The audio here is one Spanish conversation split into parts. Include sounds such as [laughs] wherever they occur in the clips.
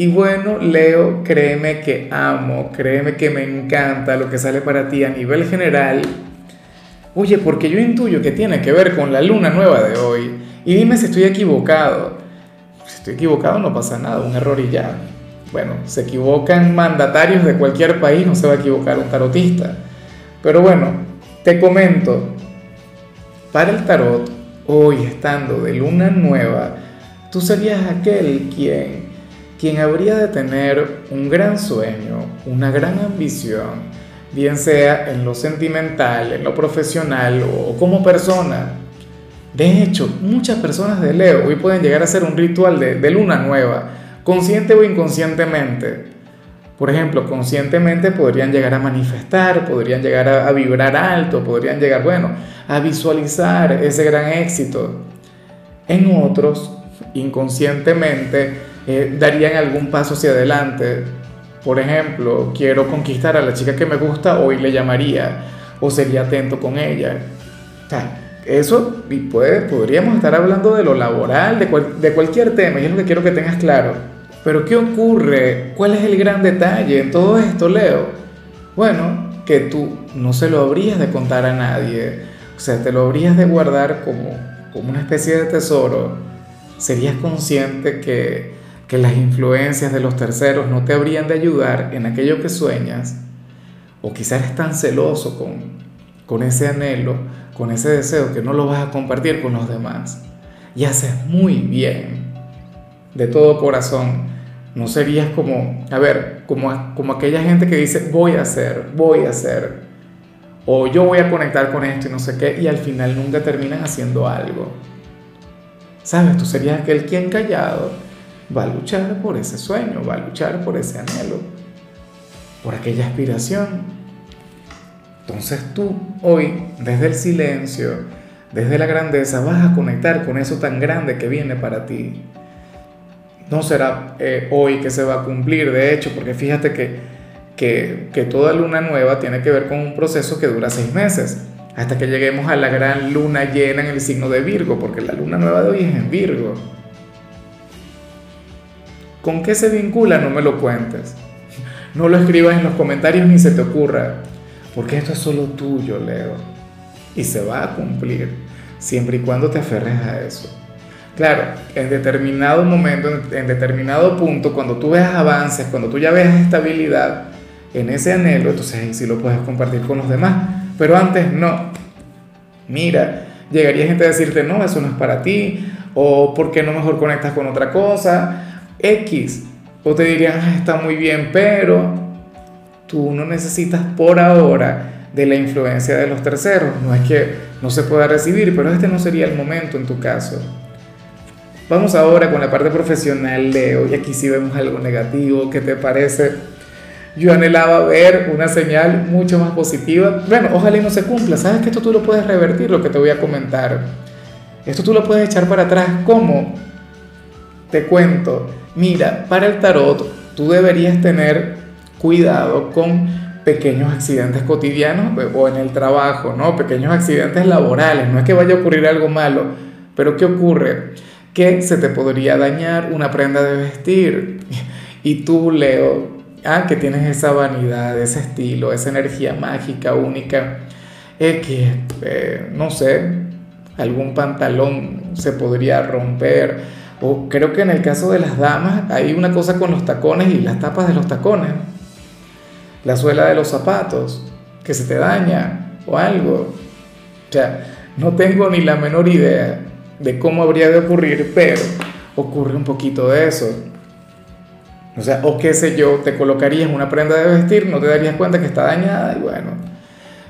Y bueno, Leo, créeme que amo, créeme que me encanta lo que sale para ti a nivel general. Oye, porque yo intuyo que tiene que ver con la luna nueva de hoy. Y dime si estoy equivocado. Si estoy equivocado no pasa nada, un error y ya. Bueno, se equivocan mandatarios de cualquier país, no se va a equivocar un tarotista. Pero bueno, te comento, para el tarot, hoy estando de luna nueva, tú serías aquel quien quien habría de tener un gran sueño, una gran ambición, bien sea en lo sentimental, en lo profesional o como persona. De hecho, muchas personas de Leo hoy pueden llegar a hacer un ritual de, luna nueva, consciente o inconscientemente. Por ejemplo, conscientemente podrían llegar a manifestar, podrían llegar a, a vibrar alto, podrían llegar, bueno, a visualizar ese gran éxito. En otros, inconscientemente, eh, darían algún paso hacia adelante. Por ejemplo, quiero conquistar a la chica que me gusta, hoy le llamaría o sería atento con ella. O sea, eso puede, podríamos estar hablando de lo laboral, de, de cualquier tema, y es lo que quiero que tengas claro. Pero ¿qué ocurre? ¿Cuál es el gran detalle en todo esto, Leo? Bueno, que tú no se lo habrías de contar a nadie, o sea, te lo habrías de guardar como, como una especie de tesoro. Serías consciente que, que las influencias de los terceros no te habrían de ayudar en aquello que sueñas, o quizás eres tan celoso con, con ese anhelo, con ese deseo que no lo vas a compartir con los demás. Y haces muy bien, de todo corazón. No serías como, a ver, como, como aquella gente que dice, voy a hacer, voy a hacer, o yo voy a conectar con esto y no sé qué, y al final nunca terminan haciendo algo. ¿Sabes? Tú serías aquel quien callado va a luchar por ese sueño, va a luchar por ese anhelo, por aquella aspiración. Entonces tú hoy, desde el silencio, desde la grandeza, vas a conectar con eso tan grande que viene para ti. No será eh, hoy que se va a cumplir, de hecho, porque fíjate que, que, que toda luna nueva tiene que ver con un proceso que dura seis meses, hasta que lleguemos a la gran luna llena en el signo de Virgo, porque la luna nueva de hoy es en Virgo. ¿Con qué se vincula? No me lo cuentes. No lo escribas en los comentarios ni se te ocurra, porque esto es solo tuyo, Leo. Y se va a cumplir, siempre y cuando te aferres a eso. Claro, en determinado momento, en determinado punto, cuando tú veas avances, cuando tú ya veas estabilidad en ese anhelo, entonces ahí sí lo puedes compartir con los demás. Pero antes no. Mira, llegaría gente a decirte, no, eso no es para ti, o ¿por qué no mejor conectas con otra cosa? X. O te dirían, ah, está muy bien, pero tú no necesitas por ahora de la influencia de los terceros. No es que no se pueda recibir, pero este no sería el momento en tu caso. Vamos ahora con la parte profesional, Leo, y aquí sí vemos algo negativo. ¿Qué te parece? Yo anhelaba ver una señal mucho más positiva. Bueno, ojalá y no se cumpla. Sabes que esto tú lo puedes revertir, lo que te voy a comentar. Esto tú lo puedes echar para atrás. ¿Cómo? Te cuento Mira, para el tarot tú deberías tener cuidado con pequeños accidentes cotidianos o en el trabajo, ¿no? Pequeños accidentes laborales, no es que vaya a ocurrir algo malo, pero ¿qué ocurre? Que se te podría dañar una prenda de vestir [laughs] y tú, Leo, ah, que tienes esa vanidad, ese estilo, esa energía mágica, única, que, eh, no sé, algún pantalón se podría romper o creo que en el caso de las damas hay una cosa con los tacones y las tapas de los tacones. La suela de los zapatos, que se te daña o algo. O sea, no tengo ni la menor idea de cómo habría de ocurrir, pero ocurre un poquito de eso. O sea, o qué sé yo, te colocarías una prenda de vestir, no te darías cuenta que está dañada y bueno.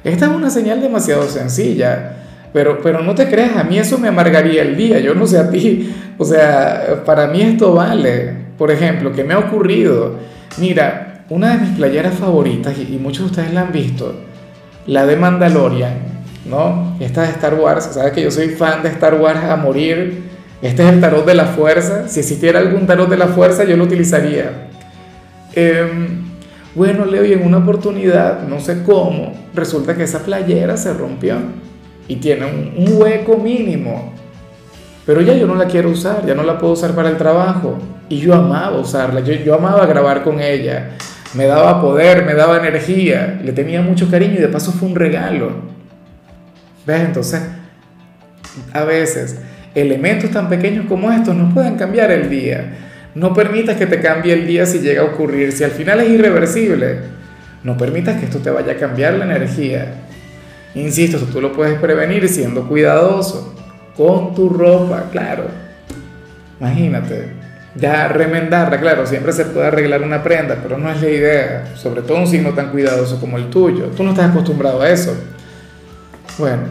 Esta es una señal demasiado sencilla. Pero, pero no te creas, a mí eso me amargaría el día, yo no sé a ti, o sea, para mí esto vale. Por ejemplo, ¿qué me ha ocurrido? Mira, una de mis playeras favoritas, y, muchos de ustedes la han visto, la de Mandalorian, ¿no? Esta de Star Wars, sabes que yo soy fan de Star Wars a morir. Este es el tarot de la fuerza. Si existiera algún tarot de la fuerza, yo lo utilizaría. Em, bueno, Leo, y en una oportunidad, no sé cómo, resulta que esa playera se rompió y tiene un, hueco mínimo. Pero ya yo no la quiero usar, ya no la puedo usar para el trabajo. Y yo amaba usarla, yo, yo amaba grabar con ella. Me daba poder, me daba energía, le tenía mucho cariño y de paso fue un regalo. ¿Ves? Entonces, a veces, elementos tan pequeños como estos nos pueden cambiar el día. No permitas que te cambie el día si llega a ocurrir, si al final es irreversible. No permitas que esto te vaya a cambiar la energía. Insisto, tú lo puedes prevenir siendo cuidadoso con tu ropa, claro. Imagínate, ya remendarla, claro, siempre se puede arreglar una prenda, pero no es la idea, sobre todo un signo tan cuidadoso como el tuyo. Tú no estás acostumbrado a eso. Bueno,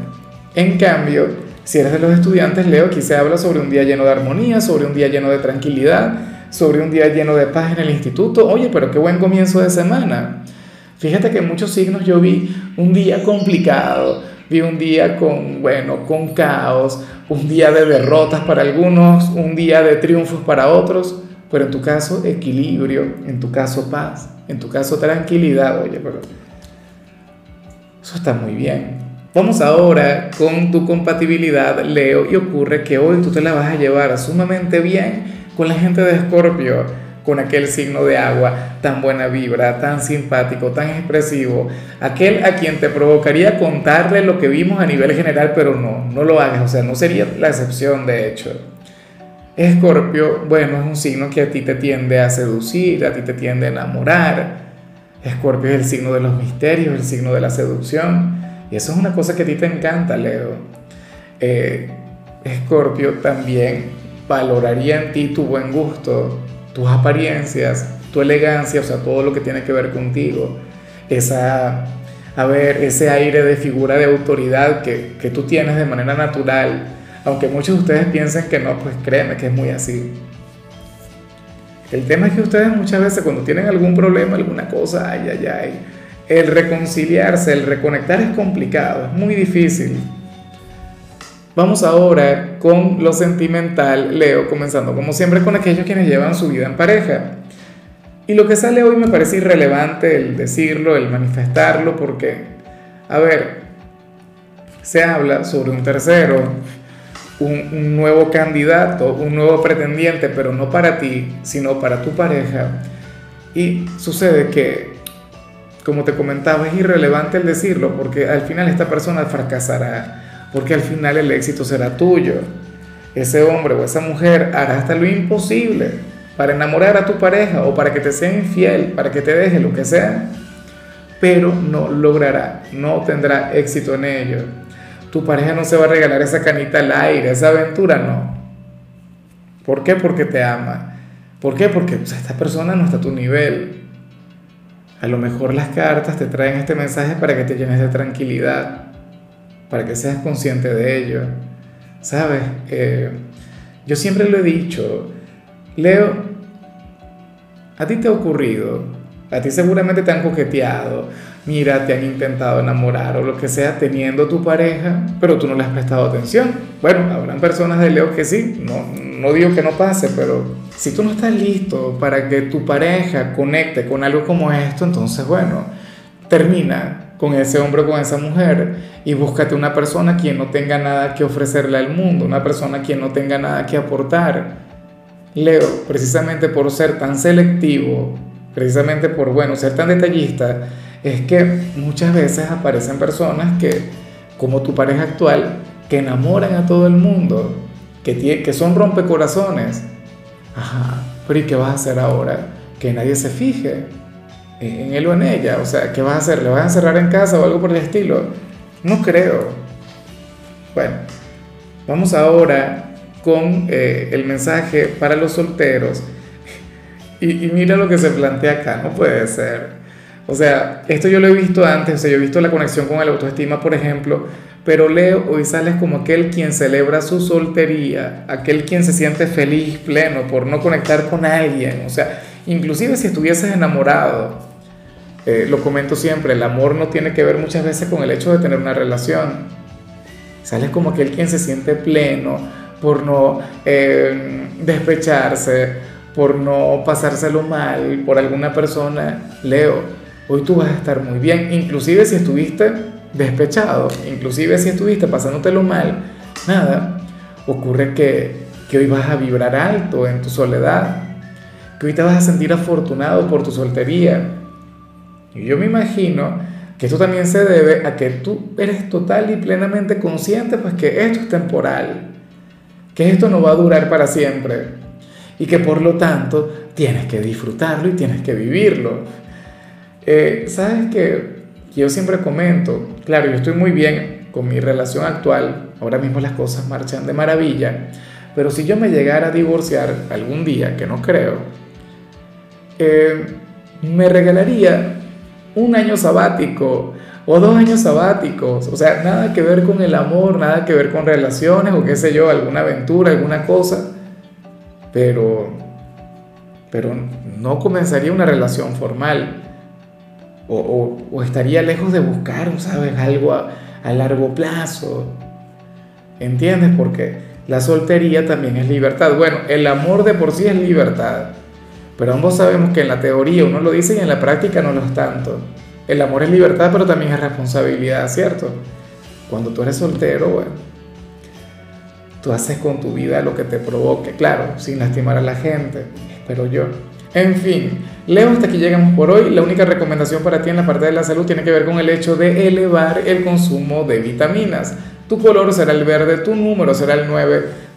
en cambio, si eres de los estudiantes, Leo, aquí se habla sobre un día lleno de armonía, sobre un día lleno de tranquilidad, sobre un día lleno de paz en el instituto. Oye, pero qué buen comienzo de semana. Fíjate que muchos signos yo vi un día complicado, vi un día con, bueno, con caos, un día de derrotas para algunos, un día de triunfos para otros, pero en tu caso equilibrio, en tu caso paz, en tu caso tranquilidad, oye, pero eso está muy bien. Vamos ahora con tu compatibilidad, Leo, y ocurre que hoy tú te la vas a llevar sumamente bien con la gente de Escorpio con aquel signo de agua tan buena vibra, tan simpático, tan expresivo, aquel a quien te provocaría contarle lo que vimos a nivel general, pero no, no lo hagas, o sea, no sería la excepción de hecho. Escorpio, bueno, es un signo que a ti te tiende a seducir, a ti te tiende a enamorar. Escorpio es el signo de los misterios, el signo de la seducción, y eso es una cosa que a ti te encanta, Leo. Eh, Escorpio también valoraría en ti tu buen gusto, tus apariencias, tu elegancia, o sea, todo lo que tiene que ver contigo, esa, a ver, ese aire de figura de autoridad que, que tú tienes de manera natural, aunque muchos de ustedes piensen que no, pues créeme que es muy así. El tema es que ustedes muchas veces cuando tienen algún problema, alguna cosa, ay, ay, ay, el reconciliarse, el reconectar es complicado, es muy difícil. Vamos ahora con lo sentimental, Leo, comenzando como siempre con aquellos quienes llevan su vida en pareja. Y lo que sale hoy me parece irrelevante el decirlo, el manifestarlo, porque, a ver, se habla sobre un tercero, un, nuevo candidato, un nuevo pretendiente, pero no para ti, sino para tu pareja. Y sucede que, como te comentaba, es irrelevante el decirlo, porque al final esta persona fracasará porque al final el éxito será tuyo. Ese hombre o esa mujer hará hasta lo imposible para enamorar a tu pareja o para que te sea infiel, para que te deje lo que sea, pero no logrará, no tendrá éxito en ello. Tu pareja no se va a regalar esa canita al aire, esa aventura no. ¿Por qué? Porque te ama. ¿Por qué? Porque esta persona no está a tu nivel. A lo mejor las cartas te traen este mensaje para que te llenes de tranquilidad para que seas consciente de ello. ¿Sabes? Eh, yo siempre lo he dicho, Leo, a ti te ha ocurrido, a ti seguramente te han coqueteado, mira, te han intentado enamorar o lo que sea teniendo tu pareja, pero tú no le has prestado atención. Bueno, habrán personas de Leo que sí, no, no digo que no pase, pero si tú no estás listo para que tu pareja conecte con algo como esto, entonces bueno, termina con ese hombre o con esa mujer y búscate una persona quien no tenga nada que ofrecerle al mundo, una persona quien no tenga nada que aportar. Leo, precisamente por ser tan selectivo, precisamente por, bueno, ser tan detallista, es que muchas veces aparecen personas que, como tu pareja actual, que enamoran a todo el mundo, que, que son rompecorazones. Ajá, pero ¿y qué vas a hacer ahora? Que nadie se fije en él o en ella. O sea, ¿qué vas a hacer? ¿Le vas a encerrar en casa o algo por el estilo? No creo. Bueno, vamos ahora con eh, el mensaje para los solteros. Y, y, mira lo que se plantea acá, no puede ser. O sea, esto yo lo he visto antes, o sea, yo he visto la conexión con el autoestima, por ejemplo, pero Leo hoy sales como aquel quien celebra su soltería, aquel quien se siente feliz, pleno, por no conectar con alguien. O sea, inclusive si estuvieses enamorado, eh, lo comento siempre, el amor no tiene que ver muchas veces con el hecho de tener una relación. Sales como aquel quien se siente pleno por no eh, despecharse, por no pasárselo mal por alguna persona. Leo, hoy tú vas a estar muy bien, inclusive si estuviste despechado, inclusive si estuviste pasándotelo mal, nada, ocurre que, que hoy vas a vibrar alto en tu soledad, que hoy te vas a sentir afortunado por tu soltería. Y yo me imagino que esto también se debe a que tú eres total y plenamente consciente pues que esto es temporal, que esto no va a durar para siempre y que por lo tanto tienes que disfrutarlo y tienes que vivirlo. Eh, Sabes que yo siempre comento, claro, yo estoy muy bien con mi relación actual, ahora mismo las cosas marchan de maravilla, pero si yo me llegara a divorciar algún día, que no creo, eh, me regalaría un año sabático o dos años sabáticos, o sea, nada que ver con el amor, nada que ver con relaciones o qué sé yo, alguna aventura, alguna cosa, pero, pero no comenzaría una relación formal o, estaría lejos de buscar, ¿sabes? Algo a, a largo plazo, ¿entiendes? Porque la soltería también es libertad. Bueno, el amor de por sí es libertad. Pero ambos sabemos que en la teoría uno lo dice y en la práctica no lo es tanto. El amor es libertad, pero también es responsabilidad, ¿cierto? Cuando tú eres soltero, bueno, tú haces con tu vida lo que te provoque, claro, sin lastimar a la gente, espero yo. En fin, Leo, hasta aquí llegamos por hoy. La única recomendación para ti en la parte de la salud tiene que ver con el hecho de elevar el consumo de vitaminas. Tu color será el verde, tu número será el 9.